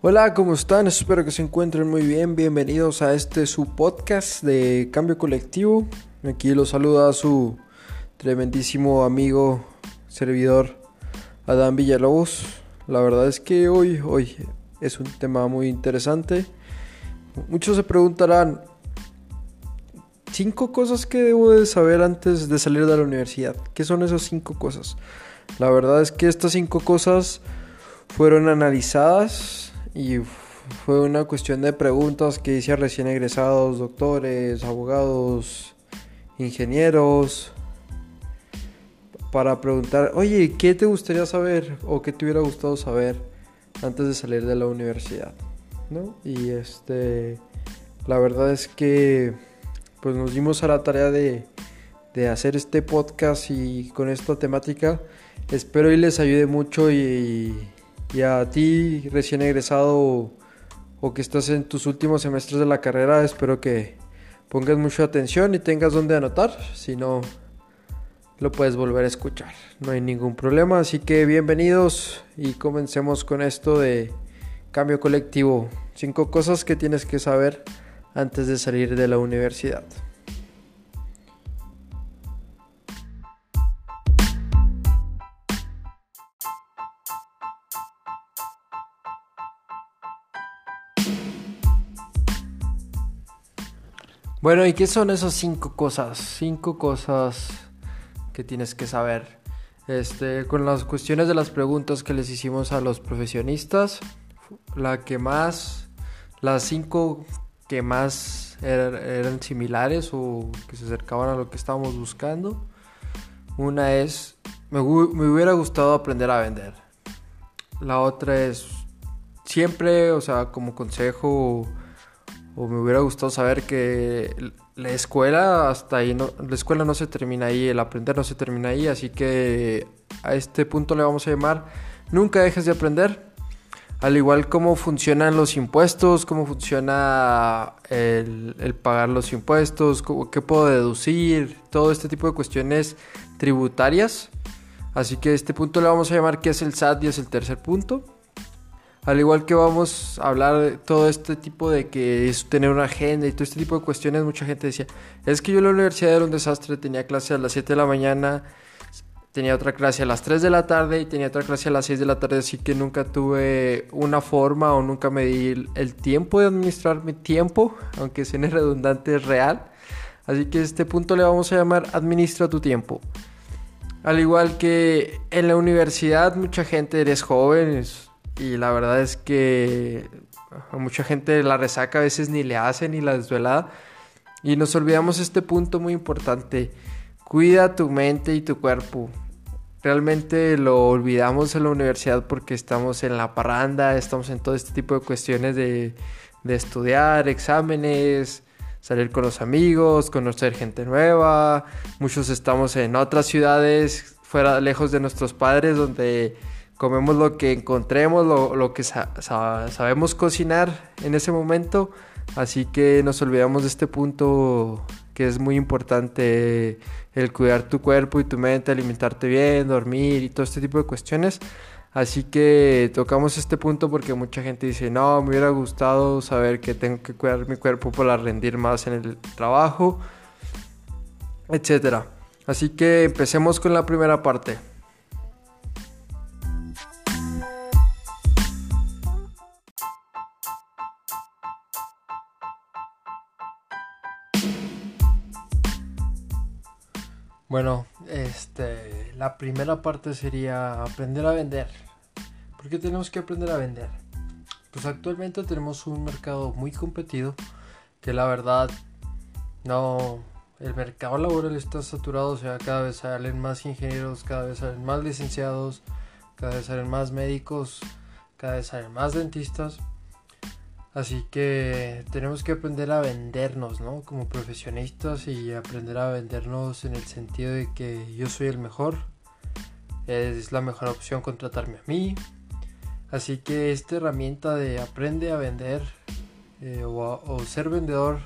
Hola, ¿cómo están? Espero que se encuentren muy bien. Bienvenidos a este su podcast de Cambio Colectivo. Aquí los saluda su tremendísimo amigo, servidor Adán Villalobos. La verdad es que hoy, hoy es un tema muy interesante. Muchos se preguntarán, cinco cosas que debo de saber antes de salir de la universidad. ¿Qué son esas cinco cosas? La verdad es que estas cinco cosas fueron analizadas y fue una cuestión de preguntas que hice a recién egresados, doctores, abogados, ingenieros, para preguntar, oye, ¿qué te gustaría saber o qué te hubiera gustado saber antes de salir de la universidad? ¿No? Y este, la verdad es que pues nos dimos a la tarea de, de hacer este podcast y con esta temática. Espero y les ayude mucho y y a ti, recién egresado o, que estás en tus últimos semestres de la carrera, espero que pongas mucha atención y tengas donde anotar. Si no, lo puedes volver a escuchar. No hay ningún problema. Así que bienvenidos y comencemos con esto de cambio colectivo. Cinco cosas que tienes que saber antes de salir de la universidad. Bueno, ¿y qué son esas cinco cosas? Cinco cosas que tienes que saber. Este, con las cuestiones de las preguntas que les hicimos a los profesionistas, la que más, las cinco que más er, eran similares o que se acercaban a lo que estábamos buscando. Una es, me, me hubiera gustado aprender a vender. La otra es, siempre, o sea, como consejo o me hubiera gustado saber que la escuela hasta ahí no, la escuela no se termina ahí, el aprender no se termina ahí, así que a este punto le vamos a llamar nunca dejes de aprender. Al igual cómo funcionan los impuestos, cómo funciona el, pagar los impuestos, qué puedo deducir, todo este tipo de cuestiones tributarias. Así que a este punto le vamos a llamar qué es el SAT y es el tercer punto. Al igual que vamos a hablar de todo este tipo de que es tener una agenda y todo este tipo de cuestiones, mucha gente decía, es que yo en la universidad era un desastre, tenía clase a las 7 de la mañana, tenía otra clase a las 3 de la tarde y tenía otra clase a las 6 de la tarde, así que nunca tuve una forma o nunca me di el tiempo de administrar mi tiempo, aunque suene redundante, es real. Así que este punto le vamos a llamar administra tu tiempo. Al igual que en la universidad mucha gente eres joven, y la verdad es que a mucha gente la resaca a veces ni le hace ni la desvelada. Y nos olvidamos este punto muy importante. Cuida tu mente y tu cuerpo. Realmente lo olvidamos en la universidad porque estamos en la parranda, estamos en todo este tipo de cuestiones de, de estudiar, exámenes, salir con los amigos, conocer gente nueva. Muchos estamos en otras ciudades, fuera, lejos de nuestros padres, donde comemos lo que encontremos, lo, que sabemos cocinar en ese momento. Así que nos olvidamos de este punto que es muy importante el cuidar tu cuerpo y tu mente, alimentarte bien, dormir y todo este tipo de cuestiones. Así que tocamos este punto porque mucha gente dice, no, me hubiera gustado saber que tengo que cuidar mi cuerpo para rendir más en el trabajo, etc. Así que empecemos con la primera parte. Bueno, este, la primera parte sería aprender a vender. ¿Por qué tenemos que aprender a vender? Pues actualmente tenemos un mercado muy competido que la verdad no, el mercado laboral está saturado, o sea, cada vez salen más ingenieros, cada vez salen más licenciados, cada vez salen más médicos, cada vez salen más dentistas. Así que tenemos que aprender a vendernos, ¿no? Como profesionistas y aprender a vendernos en el sentido de que yo soy el mejor. Es la mejor opción contratarme a mí. Así que esta herramienta de aprende a vender eh, o, ser vendedor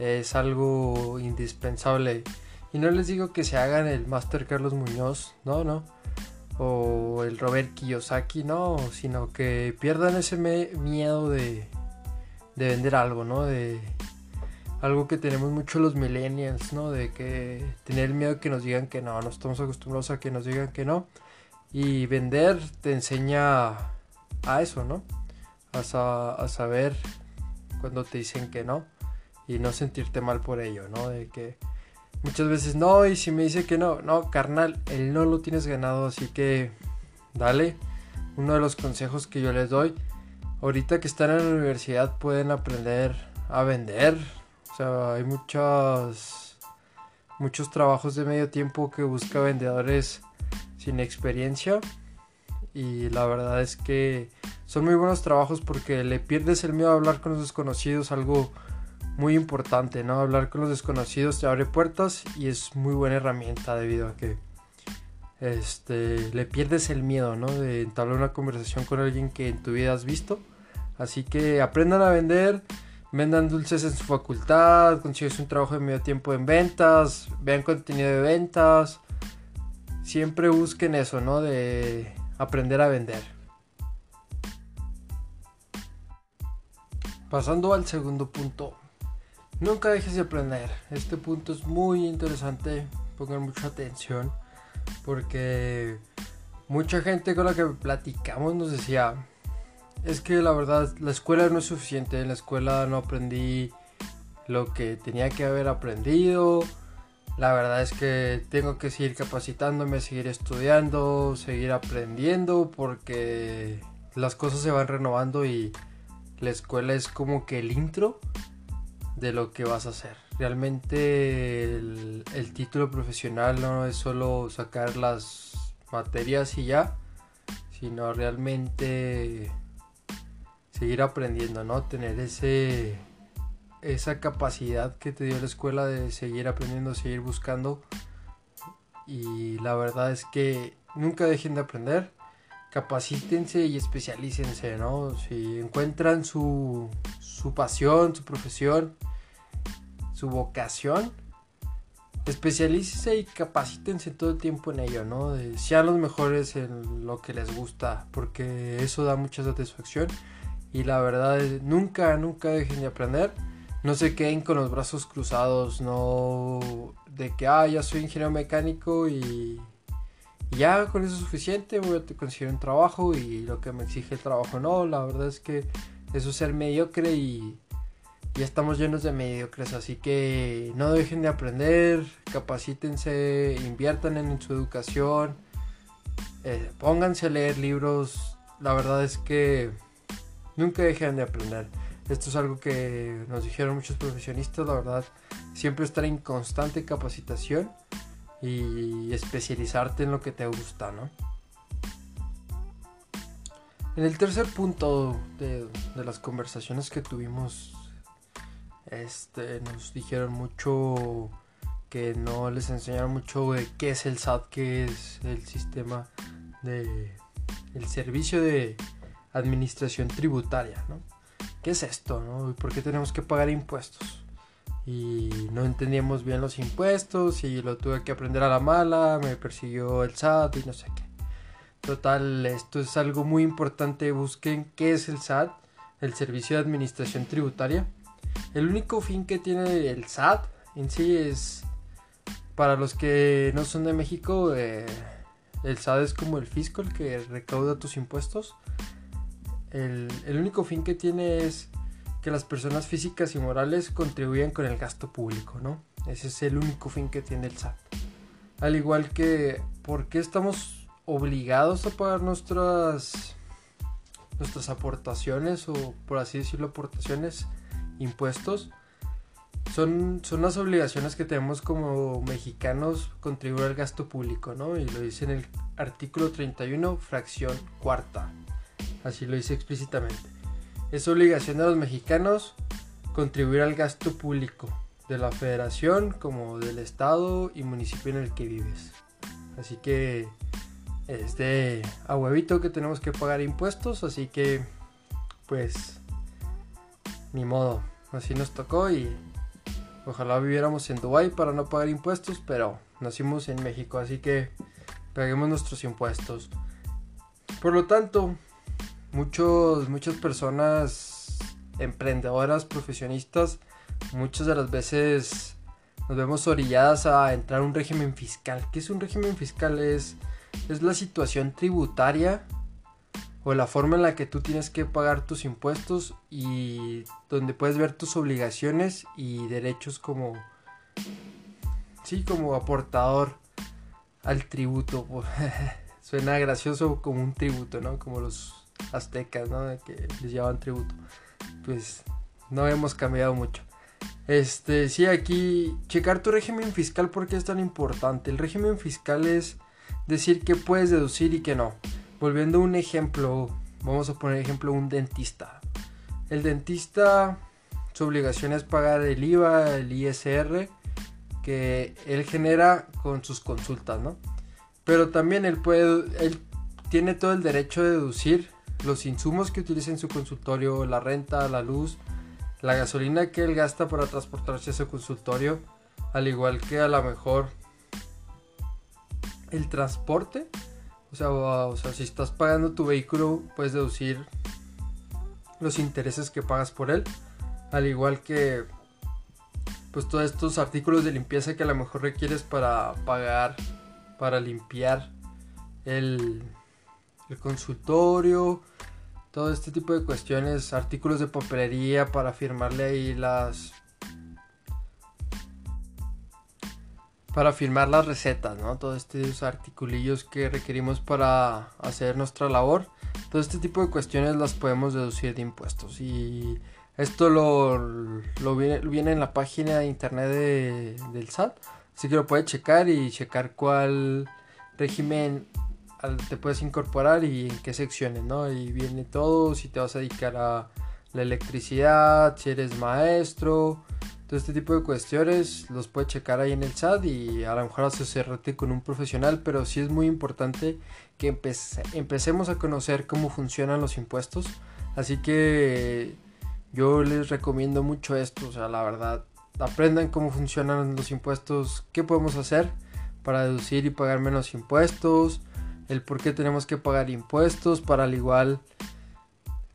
es algo indispensable. Y no les digo que se hagan el Master Carlos Muñoz, no, no. o el Robert Kiyosaki, no, sino que pierdan ese miedo de, de vender algo, ¿no? De algo que tenemos mucho los millennials, ¿no? De que tener miedo que nos digan que no, no estamos acostumbrados a que nos digan que no. Y vender te enseña a eso, ¿no? A, saber cuando te dicen que no y no sentirte mal por ello, ¿no? De que muchas veces no, y si me dice que no, no, carnal, el no lo tienes ganado, así que dale. Uno de los consejos que yo les doy, ahorita que están en la universidad pueden aprender a vender. O sea, hay muchos, muchos trabajos de medio tiempo que busca vendedores sin experiencia. Y la verdad es que son muy buenos trabajos porque le pierdes el miedo a hablar con los desconocidos, algo muy importante, ¿no? Hablar con los desconocidos te abre puertas y es muy buena herramienta debido a que este, le pierdes el miedo, ¿no? De entablar una conversación con alguien que en tu vida has visto. Así que aprendan a vender, vendan dulces en su facultad, consigues un trabajo de medio tiempo en ventas, vean contenido de ventas. Siempre busquen eso, ¿no? De aprender a vender. Pasando al segundo punto, Nunca dejes de aprender. Este punto es muy interesante. Pongan mucha atención. Porque mucha gente con la que platicamos nos decía, es que la verdad la escuela no es suficiente. En la escuela no aprendí lo que tenía que haber aprendido. La verdad es que tengo que seguir capacitándome, seguir estudiando, seguir aprendiendo porque las cosas se van renovando y la escuela es como que el intro de lo que vas a hacer. Realmente el, título profesional no es solo sacar las materias y ya, sino realmente seguir aprendiendo, ¿no? Tener ese esa capacidad que te dio la escuela de seguir aprendiendo, seguir buscando. Y la verdad es que nunca dejen de aprender. Capacítense y especialícense, ¿no? Si encuentran su, su pasión, su profesión, su vocación, especialícense y capacítense todo el tiempo en ello, ¿no? sean los mejores en lo que les gusta, porque eso da mucha satisfacción. Y la verdad es, nunca, nunca dejen de aprender. No se queden con los brazos cruzados, no de que, ah, ya soy ingeniero mecánico y, y ya con eso es suficiente, voy a conseguir un trabajo y lo que me exige el trabajo. No, la verdad es que eso es ser mediocre y ya estamos llenos de mediocres, así que no dejen de aprender, capacítense, inviertan en su educación, eh, pónganse a leer libros, la verdad es que nunca dejen de aprender. Esto es algo que nos dijeron muchos profesionistas, la verdad, siempre estar en constante capacitación y especializarte en lo que te gusta, ¿no? En el tercer punto de, de las conversaciones que tuvimos este, nos dijeron mucho que no les enseñaron mucho de qué es el SAT, qué es el sistema de el servicio de administración tributaria, ¿no? ¿Qué es esto, no? ¿Y por qué tenemos que pagar impuestos? Y no entendíamos bien los impuestos y lo tuve que aprender a la mala, me persiguió el SAT y no sé qué. Total, esto es algo muy importante, busquen qué es el SAT, el Servicio de Administración Tributaria el único fin que tiene el SAT en sí es, para los que no son de México, eh, el SAT es como el fisco, el que recauda tus impuestos. El, único fin que tiene es que las personas físicas y morales contribuyan con el gasto público, ¿no? Ese es el único fin que tiene el SAT. Al igual que, ¿por qué estamos obligados a pagar nuestras, nuestras aportaciones o, por así decirlo, aportaciones? impuestos son, son las obligaciones que tenemos como mexicanos contribuir al gasto público, ¿no? Y lo dice en el artículo 31, fracción cuarta. Así lo dice explícitamente. Es obligación de los mexicanos contribuir al gasto público de la federación como del estado y municipio en el que vives. Así que es de a huevito que tenemos que pagar impuestos, así que pues ni modo, así nos tocó y ojalá viviéramos en Dubai para no pagar impuestos, pero nacimos en México, así que paguemos nuestros impuestos. Por lo tanto, muchos, muchas personas emprendedoras, profesionistas, muchas de las veces nos vemos orilladas a entrar a un régimen fiscal. ¿Qué es un régimen fiscal? Es, es la situación tributaria o la forma en la que tú tienes que pagar tus impuestos y donde puedes ver tus obligaciones y derechos como sí como aportador al tributo suena gracioso como un tributo no como los aztecas no que les llaman tributo. Pues no hemos cambiado mucho. Este sí aquí checar tu régimen fiscal porque es tan importante el régimen fiscal es decir que puedes deducir y que no. Volviendo a un ejemplo, vamos a poner ejemplo un dentista. El dentista, su obligación es pagar el IVA, el ISR, que él genera con sus consultas, ¿no? Pero también él puede, él tiene todo el derecho de deducir los insumos que utiliza en su consultorio, la renta, la luz, la gasolina que él gasta para transportarse a su consultorio, al igual que a lo mejor el transporte o sea, si estás pagando tu vehículo, puedes deducir los intereses que pagas por él. Al igual que pues todos estos artículos de limpieza que a lo mejor requieres para pagar, para limpiar el, el consultorio, todo este tipo de cuestiones, artículos de papelería para firmarle ahí las para firmar las recetas, ¿no? Todos estos articulillos que requerimos para hacer nuestra labor. Todo este tipo de cuestiones las podemos deducir de impuestos. Y esto lo, lo viene, en la página de internet del SAT. Así que lo puedes checar y checar cuál régimen te puedes incorporar y en qué secciones, ¿no? Y viene todo, si te vas a dedicar a la electricidad, si eres maestro, todo este tipo de cuestiones los puede checar ahí en el chat y a lo mejor asesorarte con un profesional, pero sí es muy importante que empecemos a conocer cómo funcionan los impuestos. Así que yo les recomiendo mucho esto, o sea, la verdad, aprendan cómo funcionan los impuestos, qué podemos hacer para deducir y pagar menos impuestos, el por qué tenemos que pagar impuestos, para al igual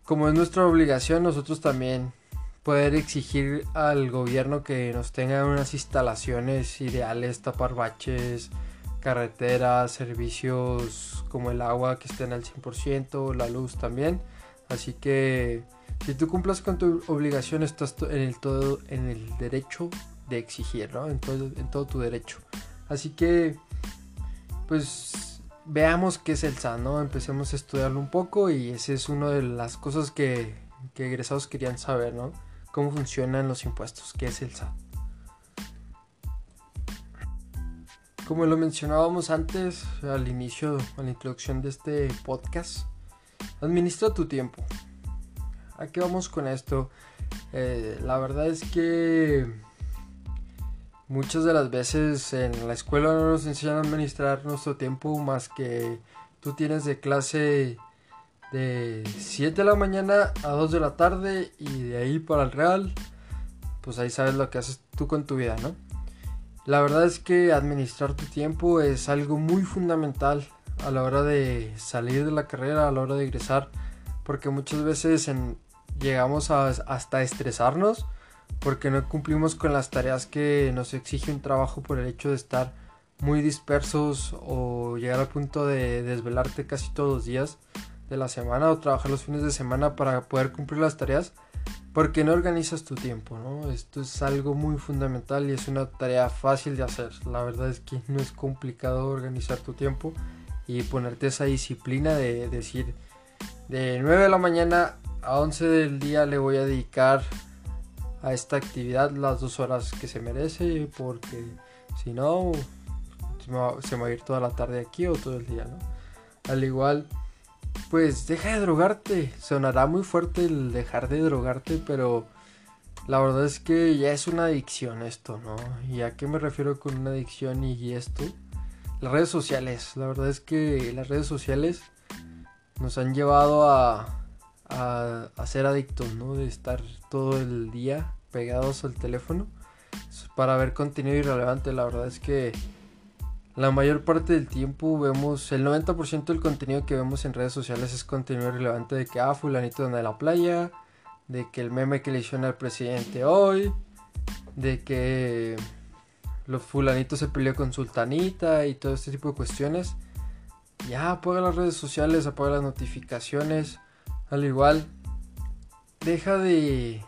como es nuestra obligación, nosotros también poder exigir al gobierno que nos tenga unas instalaciones ideales, tapar baches, carreteras, servicios como el agua que estén al 100%, la luz también. Así que si tú cumplas con tu obligación estás en el todo en el derecho de exigir, ¿no? En todo, en todo tu derecho. Así que pues veamos qué es el SAT, ¿no? Empecemos a estudiarlo un poco y esa es una de las cosas que, que egresados querían saber, ¿no? cómo funcionan los impuestos, qué es el SAT. Como lo mencionábamos antes, al inicio, a la introducción de este podcast, administra tu tiempo. ¿A qué vamos con esto? Eh, la verdad es que muchas de las veces en la escuela no nos enseñan a administrar nuestro tiempo más que tú tienes de clase de 7 de la mañana a 2 de la tarde y de ahí para el Real, pues ahí sabes lo que haces tú con tu vida, ¿no? La verdad es que administrar tu tiempo es algo muy fundamental a la hora de salir de la carrera, a la hora de egresar, porque muchas veces llegamos a, hasta estresarnos porque no cumplimos con las tareas que nos exige un trabajo por el hecho de estar muy dispersos o llegar al punto de desvelarte casi todos los días de la semana o trabajar los fines de semana para poder cumplir las tareas porque no organizas tu tiempo, ¿no? Esto es algo muy fundamental y es una tarea fácil de hacer. La verdad es que no es complicado organizar tu tiempo y ponerte esa disciplina de decir de 9 de la mañana a 11 del día le voy a dedicar a esta actividad las dos horas que se merece porque si no se me va a ir toda la tarde aquí o todo el día, ¿no? Al igual pues deja de drogarte. Sonará muy fuerte el dejar de drogarte, pero la verdad es que ya es una adicción esto, ¿no? ¿Y a qué me refiero con una adicción y esto? Las redes sociales. La verdad es que las redes sociales nos han llevado a, a, ser adictos, ¿no? De estar todo el día pegados al teléfono para ver contenido irrelevante. La verdad es que la mayor parte del tiempo vemos, el 90% del contenido que vemos en redes sociales es contenido relevante de que, ah, fulanito anda en la playa, de que el meme que le hicieron al presidente hoy, de que los fulanitos se peleó con sultanita y todo este tipo de cuestiones. Ya, apaga las redes sociales, apaga las notificaciones. Al igual, deja de,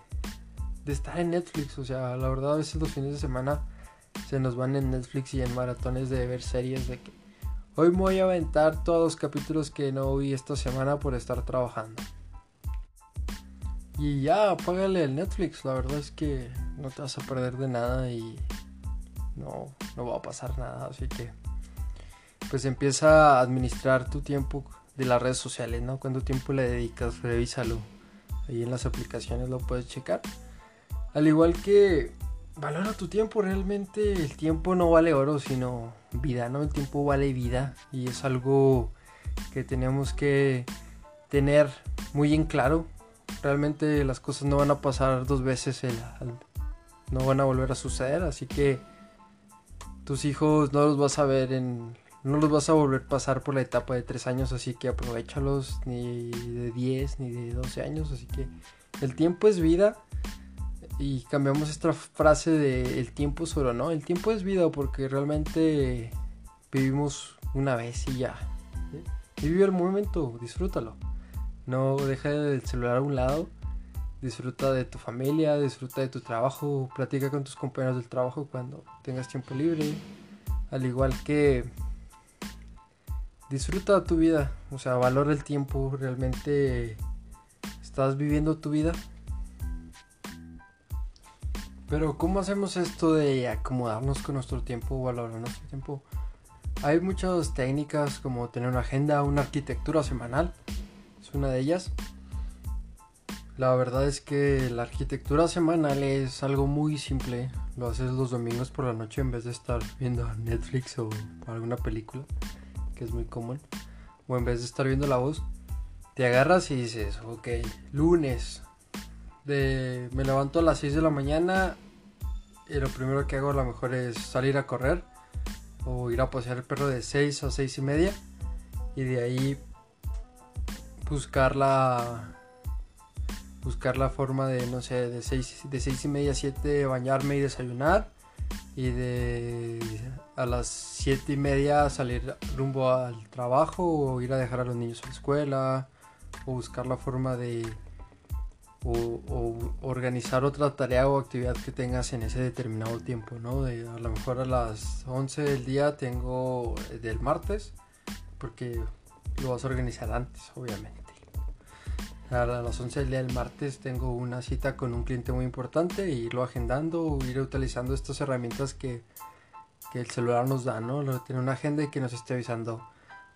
de estar en Netflix. O sea, la verdad, a veces los fines de semana se nos van en Netflix y en maratones de ver series de que hoy me voy a aventar todos los capítulos que no vi esta semana por estar trabajando. Y ya, apágale el Netflix, la verdad es que no te vas a perder de nada y no, no va a pasar nada, así que pues empieza a administrar tu tiempo de las redes sociales, ¿no? Cuánto tiempo le dedicas, revísalo. Ahí en las aplicaciones lo puedes checar. Al igual que valora tu tiempo, realmente el tiempo no vale oro, sino vida, ¿no? El tiempo vale vida y es algo que tenemos que tener muy en claro. Realmente las cosas no van a pasar dos veces, no van a volver a suceder, así que tus hijos no los vas a ver en... No los vas a volver a pasar por la etapa de tres años, así que aprovechalos ni de 10 ni de 12 años, así que el tiempo es vida y cambiamos esta frase de el tiempo solo, ¿no? El tiempo es vida porque realmente vivimos una vez y ya. Y vive el momento, disfrútalo. No deja el celular a un lado. Disfruta de tu familia, disfruta de tu trabajo, platica con tus compañeros del trabajo cuando tengas tiempo libre. Al igual que disfruta tu vida, o sea, valora el tiempo, realmente estás viviendo tu vida pero ¿cómo hacemos esto de acomodarnos con nuestro tiempo, valorar nuestro tiempo? Hay muchas técnicas como tener una agenda, una arquitectura semanal. Es una de ellas. La verdad es que la arquitectura semanal es algo muy simple. Lo haces los domingos por la noche en vez de estar viendo Netflix o alguna película, que es muy común. O en vez de estar viendo la voz, te agarras y dices, ok, lunes, de me levanto a las 6 de la mañana y lo primero que hago a lo mejor es salir a correr o ir a pasear el perro de 6 a 6 y media y de ahí buscar la buscar la forma de no sé de 6 de 6 y media a 7 bañarme y desayunar y de a las 7 y media salir rumbo al trabajo o ir a dejar a los niños a la escuela o buscar la forma de o, organizar otra tarea o actividad que tengas en ese determinado tiempo, ¿no? De, a lo mejor a las 11 del día tengo del martes, porque lo vas a organizar antes, obviamente. A las 11 del día del martes tengo una cita con un cliente muy importante e irlo agendando o ir utilizando estas herramientas que, que el celular nos da, ¿no? Tener una agenda y que nos esté avisando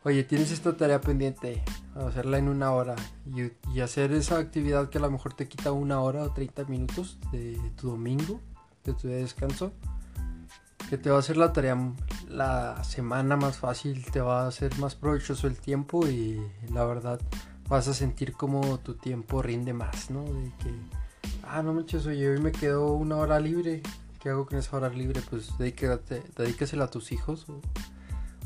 oye, tienes esta tarea pendiente, hacerla en una hora y, hacer esa actividad que a lo mejor te quita una hora o 30 minutos de tu domingo, de tu día de descanso, que te va a hacer la tarea la semana más fácil, te va a hacer más provechoso el tiempo y la verdad vas a sentir como tu tiempo rinde más, ¿no? De que, ah, no manches, oye, hoy me quedo una hora libre, ¿qué hago con esa hora libre? Pues dedícate, dedícasela a tus hijos o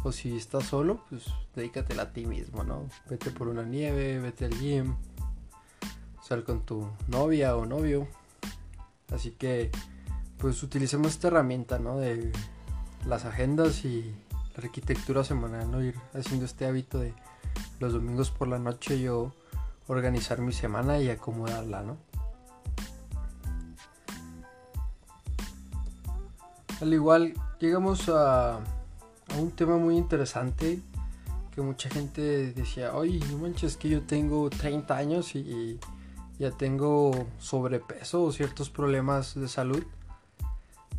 o si estás solo, pues dedícatela a ti mismo, ¿no? Vete por una nieve, vete al gym, sal con tu novia o novio. Así que, pues utilicemos esta herramienta, ¿no? De las agendas y la arquitectura semanal, ¿no? Ir haciendo este hábito de los domingos por la noche yo organizar mi semana y acomodarla, ¿no? Al igual, llegamos a un tema muy interesante que mucha gente decía, oye, no manches que yo tengo 30 años y, ya tengo sobrepeso o ciertos problemas de salud.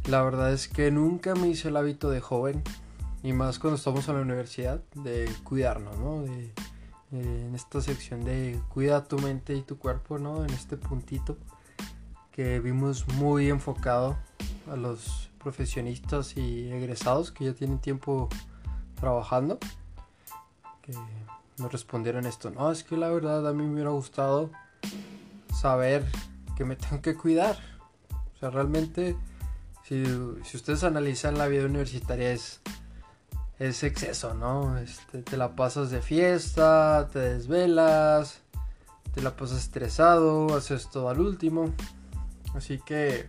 La verdad es que nunca me hice el hábito de joven, y más cuando estamos en la universidad, de cuidarnos, ¿no? De, en esta sección de cuida tu mente y tu cuerpo, ¿no? En este puntito que vimos muy enfocado a los profesionistas y egresados que ya tienen tiempo trabajando que nos respondieron esto. No, es que la verdad a mí me hubiera gustado saber que me tengo que cuidar. O sea, realmente, si, si ustedes analizan la vida universitaria, es, es exceso, ¿no? Este, te la pasas de fiesta, te desvelas, te la pasas estresado, haces todo al último. Así que,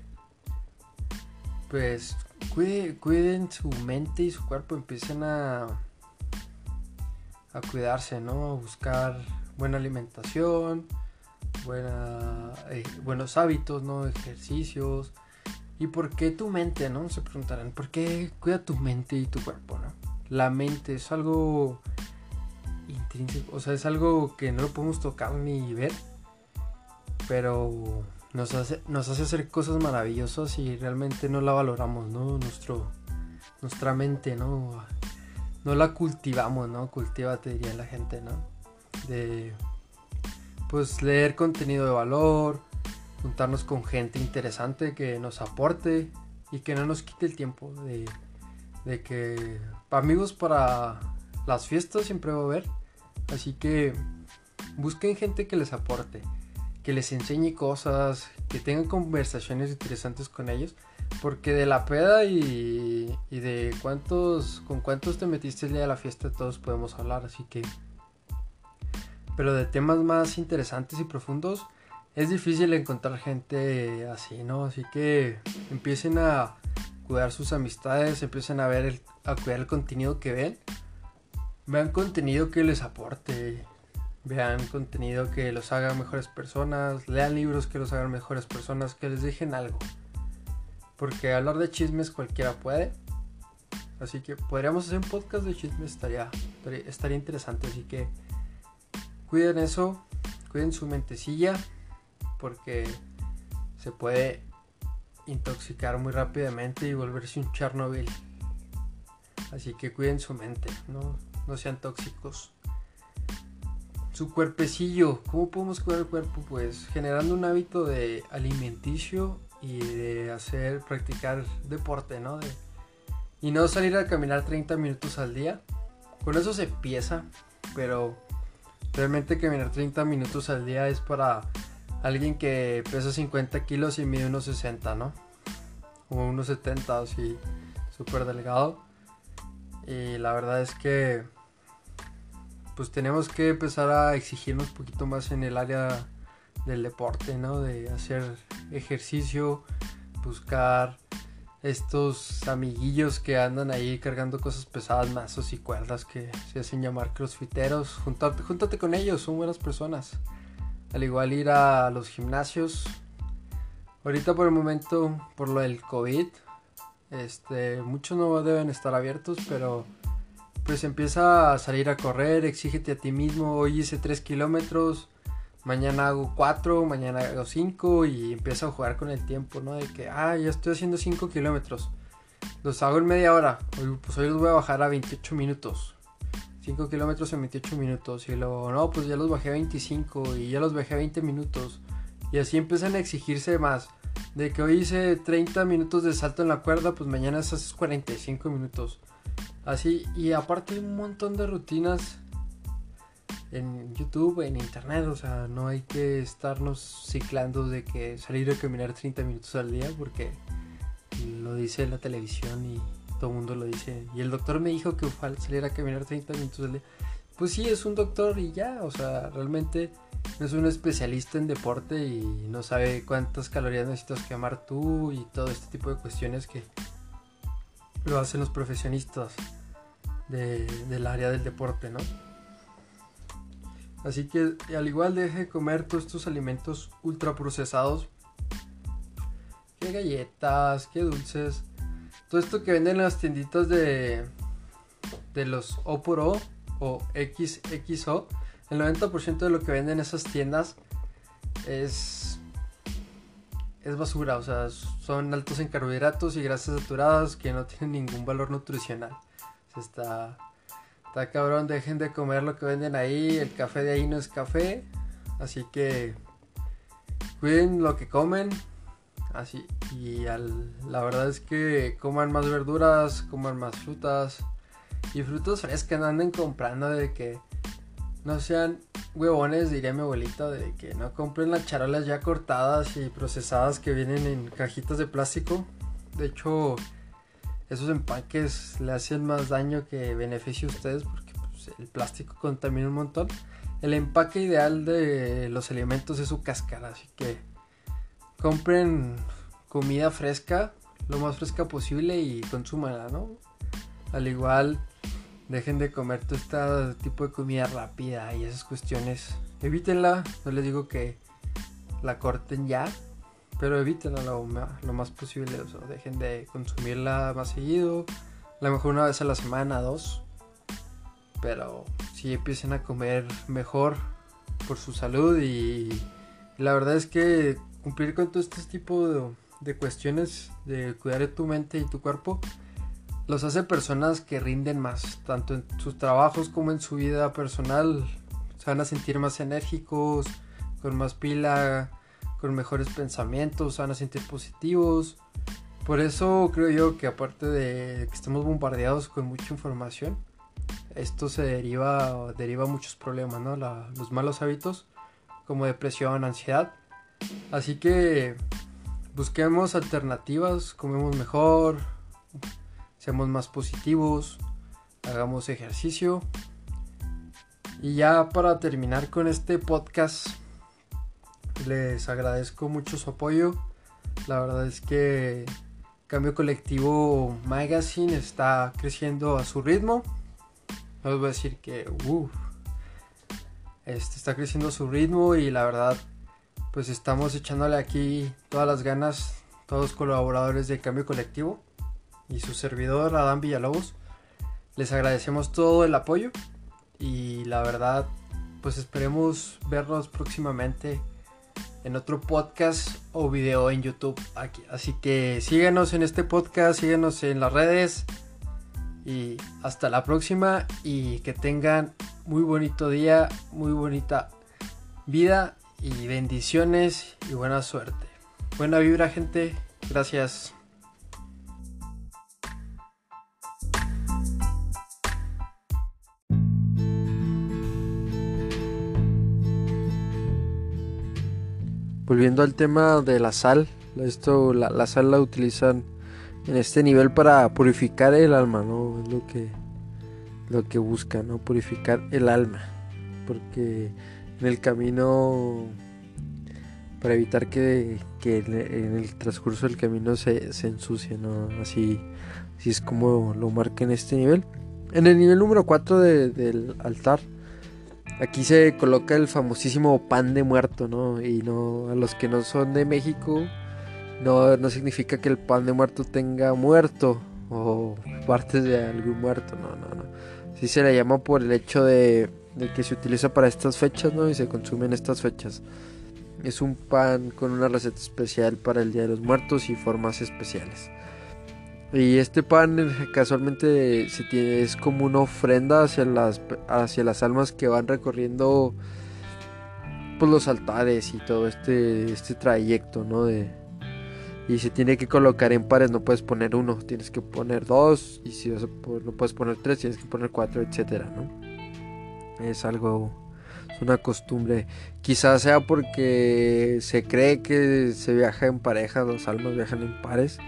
pues, cuiden su mente y su cuerpo, empiecen a, a cuidarse, ¿no? A buscar buena alimentación, buena, eh, buenos hábitos, ¿no? Ejercicios. ¿Y por qué tu mente, no? Se preguntarán, ¿por qué cuida tu mente y tu cuerpo, no? La mente es algo intrínseco, o sea, es algo que no lo podemos tocar ni ver, pero nos hace, nos hace hacer cosas maravillosas y realmente no la valoramos, ¿no? Nuestro, nuestra mente, ¿no? No la cultivamos, ¿no? Cultiva, te diría la gente, ¿no? De pues leer contenido de valor, juntarnos con gente interesante que nos aporte y que no nos quite el tiempo de, de que amigos para las fiestas siempre va a haber. Así que busquen gente que les aporte que les enseñe cosas que tengan conversaciones interesantes con ellos. Porque de la peda y, y de cuántos con cuántos te metiste el día de la fiesta todos podemos hablar así que. Pero de temas más interesantes y profundos es difícil encontrar gente así, ¿no? Así que empiecen a cuidar sus amistades, empiecen a ver el, a cuidar el contenido que ven. Vean contenido que les aporte, vean contenido que los haga mejores personas, lean libros que los hagan mejores personas, que les dejen algo. Porque hablar de chismes cualquiera puede. Así que podríamos hacer un podcast de chismes, estaría, estaría interesante. Así que Cuiden eso, cuiden su mentecilla, porque se puede intoxicar muy rápidamente y volverse un Chernobyl. Así que cuiden su mente, no, no sean tóxicos. Su cuerpecillo, ¿cómo podemos cuidar el cuerpo? Pues generando un hábito de alimenticio y de hacer, practicar deporte, ¿no? y no salir a caminar 30 minutos al día. Con eso se empieza, pero Realmente caminar 30 minutos al día es para alguien que pesa 50 kilos y mide unos 60, ¿no? O unos 70, así, súper delgado. Y la verdad es que pues tenemos que empezar a exigirnos un poquito más en el área del deporte, ¿no? De hacer ejercicio, buscar estos amiguillos que andan ahí cargando cosas pesadas, mazos y cuerdas que se hacen llamar crossfiteros. Júntate con ellos, son buenas personas. Al igual ir a los gimnasios. Ahorita por el momento, por lo del COVID, este, muchos no deben estar abiertos, pero pues empieza a salir a correr, exígete a ti mismo, hoy hice 3 kilómetros, mañana hago 4, mañana hago 5 y empiezo a jugar con el tiempo, ¿no? De que, ah, ya estoy haciendo 5 kilómetros. Los hago en media hora. Pues hoy los voy a bajar a 28 minutos. 5 kilómetros en 28 minutos. Y luego, no, pues ya los bajé a 25 y ya los bajé a 20 minutos. Y así empiezan a exigirse más. De que hoy hice 30 minutos de salto en la cuerda, pues mañana haces 45 minutos. Así, y aparte un montón de rutinas en YouTube, en internet, o sea, no hay que estarnos ciclando de que salir a caminar 30 minutos al día porque lo dice la televisión y todo el mundo lo dice. Y el doctor me dijo que salir a caminar 30 minutos día. Pues sí, es un doctor y ya, o sea, realmente no es un especialista en deporte y no sabe cuántas calorías necesitas quemar tú y todo este tipo de cuestiones que lo hacen los profesionistas del área del deporte, ¿no? Así que al igual deje de comer todos estos alimentos ultraprocesados. Que galletas, que dulces. Todo esto que venden en las tienditas de, de los O por O o XXO. El 90% de lo que venden en esas tiendas es, es basura. O sea, son altos en carbohidratos y grasas saturadas que no tienen ningún valor nutricional. Se está Está cabrón, dejen de comer lo que venden ahí. El café de ahí no es café. Así que cuiden lo que comen. Así. Y la verdad es que coman más verduras, coman más frutas. Y frutas frescas, anden comprando de que no sean huevones, diría mi abuelita, de que no compren las charolas ya cortadas y procesadas que vienen en cajitas de plástico. De hecho, esos empaques le hacen más daño que beneficio a ustedes porque pues, el plástico contamina un montón. El empaque ideal de los alimentos es su cáscara, así que compren comida fresca, lo más fresca posible y consúmanla, ¿no? Al igual, dejen de comer todo este tipo de comida rápida y esas cuestiones. Evítenla, no les digo que la corten ya, pero evítenla lo, más posible. O dejen de consumirla más seguido, a lo mejor una vez a la semana, dos. Pero si empiecen a comer mejor por su salud y, la verdad es que cumplir con todo este tipo de, de cuestiones de cuidar de tu mente y tu cuerpo los hace personas que rinden más, tanto en sus trabajos como en su vida personal. Se van a sentir más enérgicos, con más pila, con mejores pensamientos, se van a sentir positivos. Por eso creo yo que aparte de que estamos bombardeados con mucha información, esto se deriva, deriva muchos problemas, ¿no? los malos hábitos como depresión, ansiedad. Así que busquemos alternativas, comemos mejor, seamos más positivos, hagamos ejercicio. Y ya para terminar con este podcast, les agradezco mucho su apoyo. La verdad es que Cambio Colectivo Magazine está creciendo a su ritmo. No les voy a decir que este está creciendo a su ritmo y la verdad pues estamos echándole aquí todas las ganas todos los colaboradores de Cambio Colectivo y su servidor Adán Villalobos. Les agradecemos todo el apoyo y la verdad pues esperemos vernos próximamente en otro podcast o video en YouTube aquí. Así que síguenos en este podcast, síguenos en las redes y hasta la próxima y que tengan muy bonito día, muy bonita vida y bendiciones y buena suerte. Buena vibra gente, gracias. Volviendo al tema de la sal, esto la, la sal la utilizan en este nivel para purificar el alma, ¿no? Es lo que, lo que busca, ¿no? Purificar el alma. Porque en el camino, para evitar que, en el transcurso del camino se, se ensucie, ¿no? Así, así es como lo marca en este nivel. En el nivel número 4 del altar, aquí se coloca el famosísimo pan de muerto, ¿no? Y no, a los que no son de México, no, significa que el pan de muerto tenga muerto o partes de algún muerto, no, no, no. Sí se le llama por el hecho de, que se utiliza para estas fechas, ¿no? Y se consume en estas fechas. Es un pan con una receta especial para el Día de los Muertos y formas especiales. Y este pan eh, casualmente se tiene, es como una ofrenda hacia las, hacia las almas que van recorriendo pues, los altares y todo este, este trayecto, ¿no? De, y se tiene que colocar en pares, no puedes poner uno, tienes que poner dos y si no puedes poner tres, tienes que poner cuatro, etcétera, ¿no? Es algo, es una costumbre. Quizás sea porque se cree que se viaja en parejas, los almas viajan en pares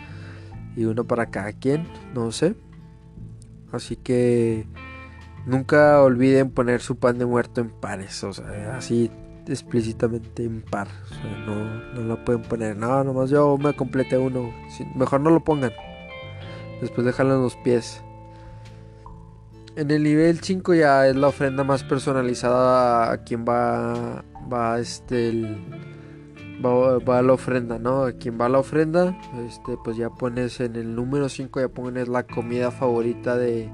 y uno para cada quien, no sé. Así que nunca olviden poner su pan de muerto en pares, o sea, así explícitamente impar. O sea, no, no lo pueden poner. No, nomás yo me completé uno. mejor no lo pongan. Después déjalo en los pies. En el nivel 5 ya es la ofrenda más personalizada a quien va, va este, el, va, a la ofrenda, ¿no? A quien va a la ofrenda, este, pues ya pones en el número 5 ya pones la comida favorita de,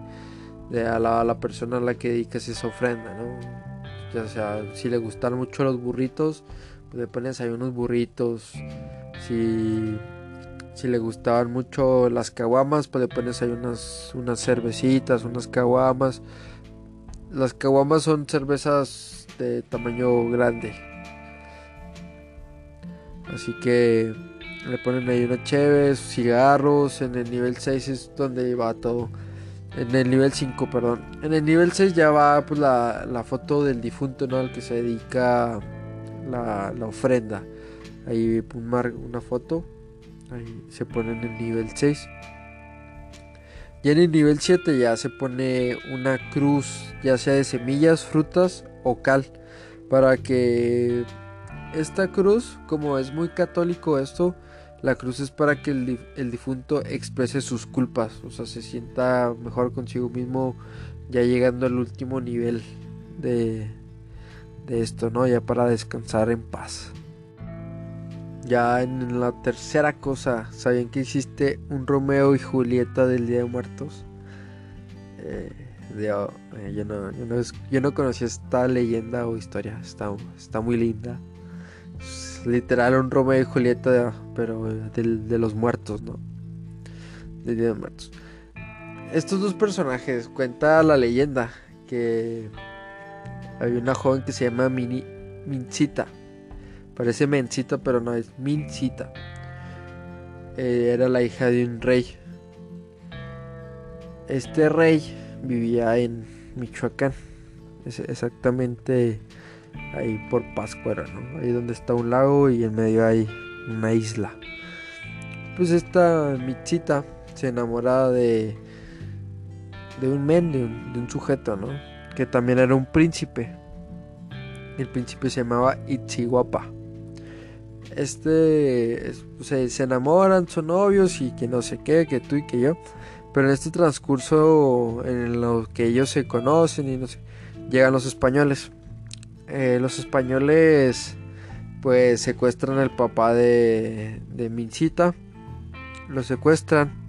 de a, la, la persona a la que dedicas esa ofrenda, ¿no? Ya sea, si le gustan mucho los burritos, pues le pones ahí unos burritos. Si, si le gustaban mucho las caguamas, pues le pones ahí unas, unas cervecitas, unas caguamas. Las caguamas son cervezas de tamaño grande. Así que le ponen ahí unas cheves, cigarros. En el nivel 6 es donde va todo. En el nivel 5, perdón. En el nivel 6 ya va pues, la, foto del difunto. Al que se dedica la, ofrenda. Ahí una foto. Ahí se pone en el nivel 6. Y en el nivel 7 ya se pone una cruz, ya sea de semillas, frutas o cal, para que esta cruz, como es muy católico esto, la cruz es para que el, difunto exprese sus culpas, o sea, se sienta mejor consigo mismo ya llegando al último nivel de, de esto, ¿no? Ya para descansar en paz. Ya en la tercera cosa, ¿sabían que existe un Romeo y Julieta del Día de Muertos? Eh, eh, yo, no, yo, no, conocía esta leyenda o historia, está, está muy linda. literal un Romeo y Julieta, pero de, los muertos, ¿no? Del Día de Muertos. Estos dos personajes, cuenta la leyenda que había una joven que se llama Mini, Mincita Parece Mencita, pero no es Mincita. Eh, era la hija de un rey. Este rey vivía en Michoacán. exactamente ahí por Pascuera, ¿no? Ahí donde está un lago y en medio hay una isla. Pues esta Michita se enamoraba de de un men, de un, de un, sujeto, ¿no? Que también era un príncipe. El príncipe se llamaba Itzihuapa este se, enamoran, son novios y que no sé qué, que tú y que yo. Pero en este transcurso en lo que ellos se conocen y no sé, llegan los españoles. Eh, los españoles pues secuestran al papá de, de Mincita. Lo secuestran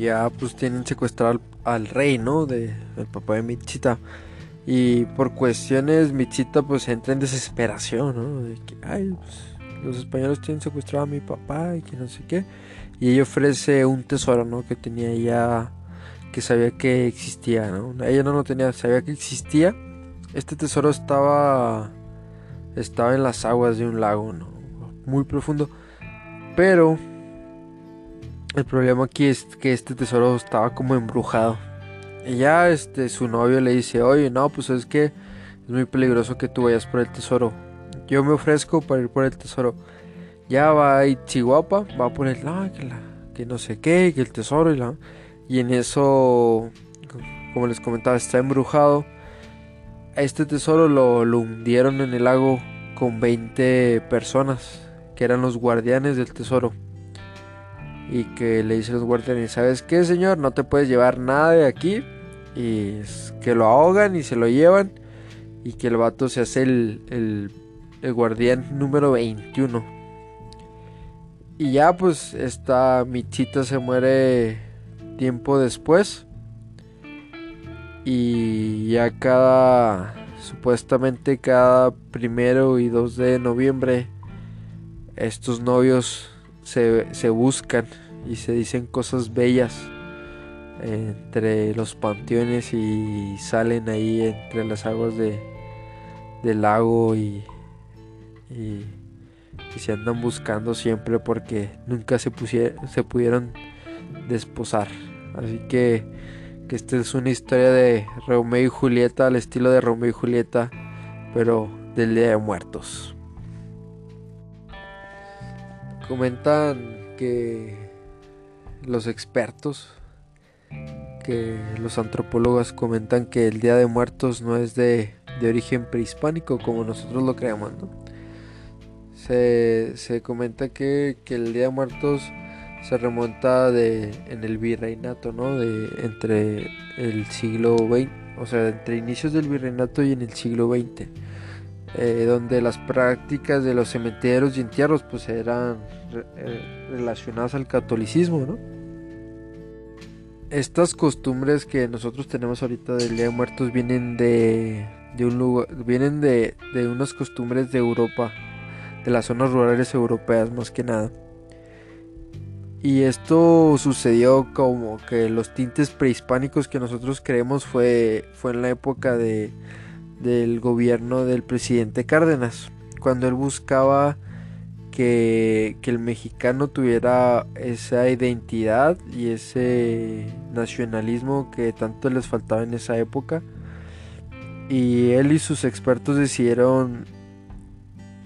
ya pues tienen secuestrado al, rey, ¿no? De, el papá de Michita. Y por cuestiones Michita pues entra en desesperación, ¿no? De que, ay, pues, los españoles tienen secuestrado a mi papá y que no sé qué. Y ella ofrece un tesoro, ¿no? Que tenía ella, que sabía que existía, ¿no? Ella no lo tenía, sabía que existía. Este tesoro estaba, estaba en las aguas de un lago, ¿no? Muy profundo. Pero el problema aquí es que este tesoro estaba como embrujado. Y ya este, su novio le dice, oye, no, pues es que es muy peligroso que tú vayas por el tesoro. Yo me ofrezco para ir por el tesoro. Ya va ahí Chihuahua, va por el, no, que, que no sé qué, que el tesoro y la... Y en eso, como les comentaba, está embrujado. Este tesoro lo, lo hundieron en el lago con 20 personas, que eran los guardianes del tesoro y que le dice los guardianes, ¿sabes qué, señor? No te puedes llevar nada de aquí. Y que lo ahogan y se lo llevan. Y que el vato se hace el, el, el guardián número 21. Y ya pues esta Michita se muere tiempo después. Y ya cada, supuestamente cada primero y 2 de noviembre, estos novios se, buscan y se dicen cosas bellas entre los panteones y salen ahí entre las aguas de, del lago y, y, se andan buscando siempre porque nunca se, se pudieron desposar. Así que, que esta es una historia de Romeo y Julieta al estilo de Romeo y Julieta, pero del Día de Muertos. Comentan que los expertos, que los antropólogos comentan que el Día de Muertos no es de, origen prehispánico como nosotros lo creemos. Se, comenta que, el Día de Muertos se remonta de, en el virreinato, ¿no? De, entre el siglo XX, o sea, entre inicios del virreinato y en el siglo XX. Eh, donde las prácticas de los cementerios y entierros pues eran eh, relacionadas al catolicismo, ¿no? Estas costumbres que nosotros tenemos ahorita del Día de Muertos vienen de, de un lugar, vienen de, de unas costumbres de Europa, de las zonas rurales europeas más que nada. Y esto sucedió como que los tintes prehispánicos que nosotros creemos fue, fue en la época de, del gobierno del presidente Cárdenas, cuando él buscaba que, el mexicano tuviera esa identidad y ese nacionalismo que tanto les faltaba en esa época. y él y sus expertos decidieron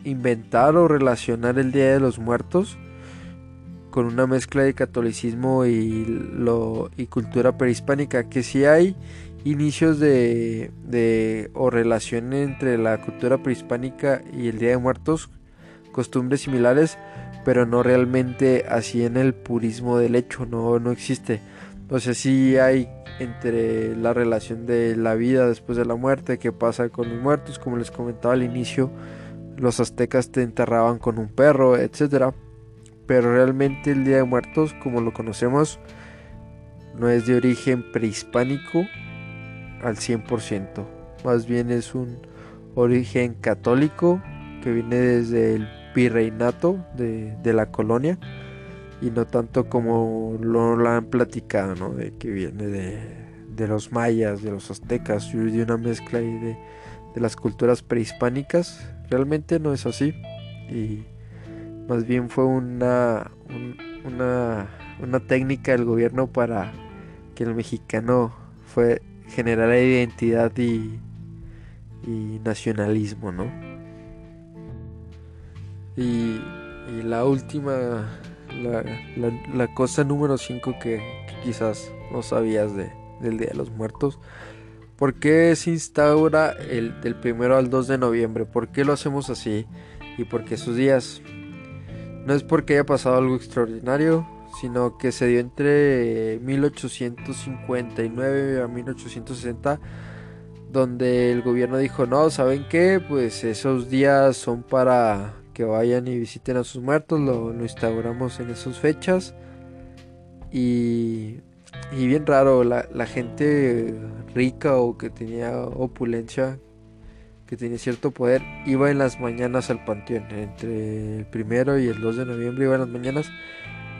inventar o relacionar el Día de los Muertos con una mezcla de catolicismo y, lo, y cultura prehispánica, que si hay inicios de, de, o relación entre la cultura prehispánica y el Día de Muertos, costumbres similares, pero no realmente así en el purismo del hecho, no, no existe. O sea, sí hay entre la relación de la vida después de la muerte, qué pasa con los muertos, como les comentaba al inicio, los aztecas te enterraban con un perro, etcétera. Pero realmente el Día de Muertos, como lo conocemos, no es de origen prehispánico al 100%. Más bien es un origen católico que viene desde el virreinato de, de la colonia y no tanto como lo, han platicado, ¿no? De que viene de, de, los mayas, de los aztecas de una mezcla ahí de, de las culturas prehispánicas. Realmente no es así y más bien fue una, una, una técnica del gobierno para que el mexicano fue generar identidad y, y nacionalismo, ¿no? Y, la última, la, cosa número 5 que, quizás no sabías de, del Día de los Muertos, ¿por qué se instaura el del primero al 2 de noviembre? ¿Por qué lo hacemos así? ¿Y por qué esos días? No es porque haya pasado algo extraordinario, sino que se dio entre 1859 a 1860 donde el gobierno dijo, no, ¿saben qué? Pues esos días son para que vayan y visiten a sus muertos, lo, instauramos en esas fechas. Y, y bien raro, la, la, gente rica o que tenía opulencia, que tenía cierto poder, iba en las mañanas al panteón, entre el primero y el 2 de noviembre iba en las mañanas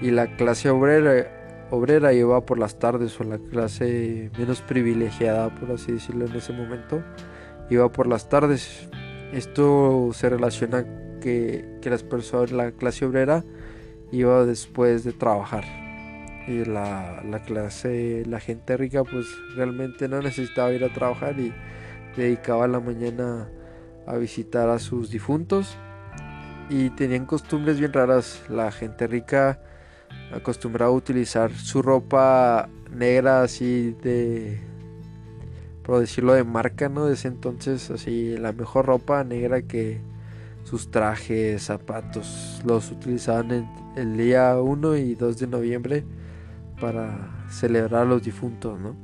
y la clase obrera, obrera iba por las tardes o la clase menos privilegiada, por así decirlo en ese momento, iba por las tardes. Esto se relaciona que, que las personas, la clase obrera iba después de trabajar y la, la, clase, la gente rica pues realmente no necesitaba ir a trabajar y dedicaba la mañana a visitar a sus difuntos y tenían costumbres bien raras. La gente rica acostumbraba a utilizar su ropa negra así de por decirlo de marca, ¿no? Desde entonces así la mejor ropa negra que sus trajes, zapatos los utilizaban en el día 1 y 2 de noviembre para celebrar a los difuntos, ¿no?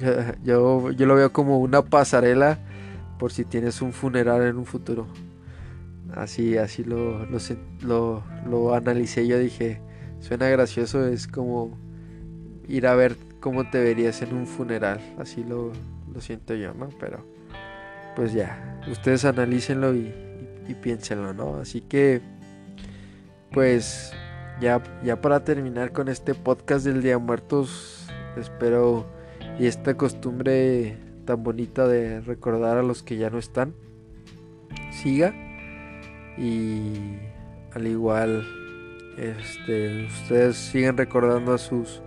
Yo, yo lo veo como una pasarela por si tienes un funeral en un futuro. Así, así lo, lo, lo, lo analicé. Yo dije, suena gracioso, es como ir a ver cómo te verías en un funeral. Así lo, lo siento yo, ¿no? Pero pues ya, ustedes analícenlo y, piénsenlo, ¿no? Así que, pues ya, ya para terminar con este podcast del Día Muertos, espero y esta costumbre tan bonita de recordar a los que ya no están siga y al igual este ustedes siguen recordando a sus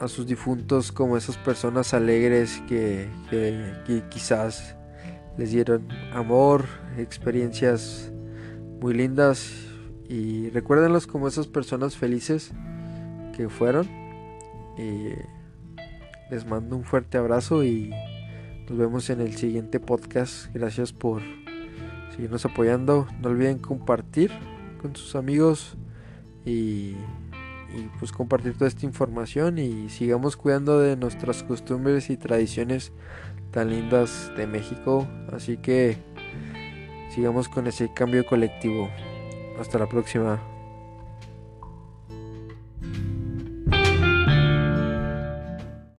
a sus difuntos como esas personas alegres que, quizás les dieron amor, experiencias muy lindas y recuérdenlos como esas personas felices que fueron. Y les mando un fuerte abrazo y nos vemos en el siguiente podcast. Gracias por seguirnos apoyando. No olviden compartir con sus amigos y, y pues compartir toda esta información y sigamos cuidando de nuestras costumbres y tradiciones tan lindas de México. Así que sigamos con ese cambio colectivo. Hasta la próxima.